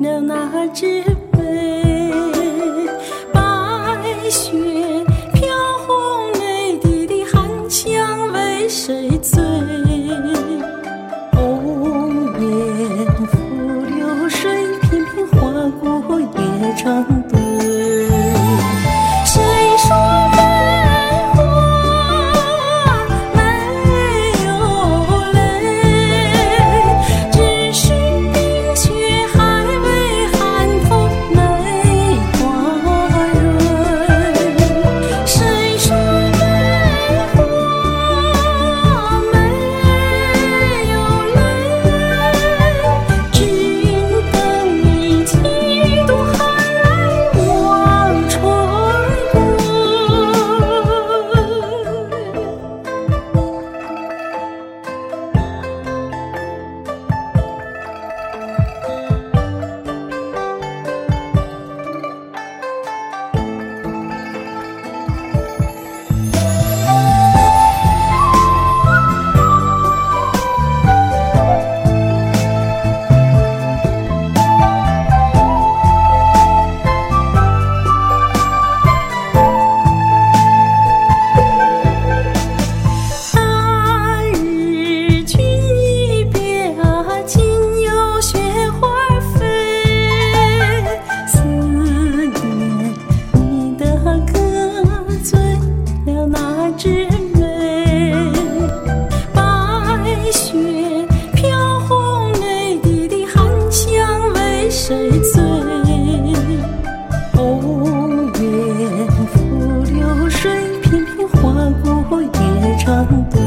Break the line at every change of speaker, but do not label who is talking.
了那只杯，白雪飘红泪，滴滴寒香为谁醉？红颜付流水，片片划过夜窗。醉，鸿雁抚流水，片片划过夜长。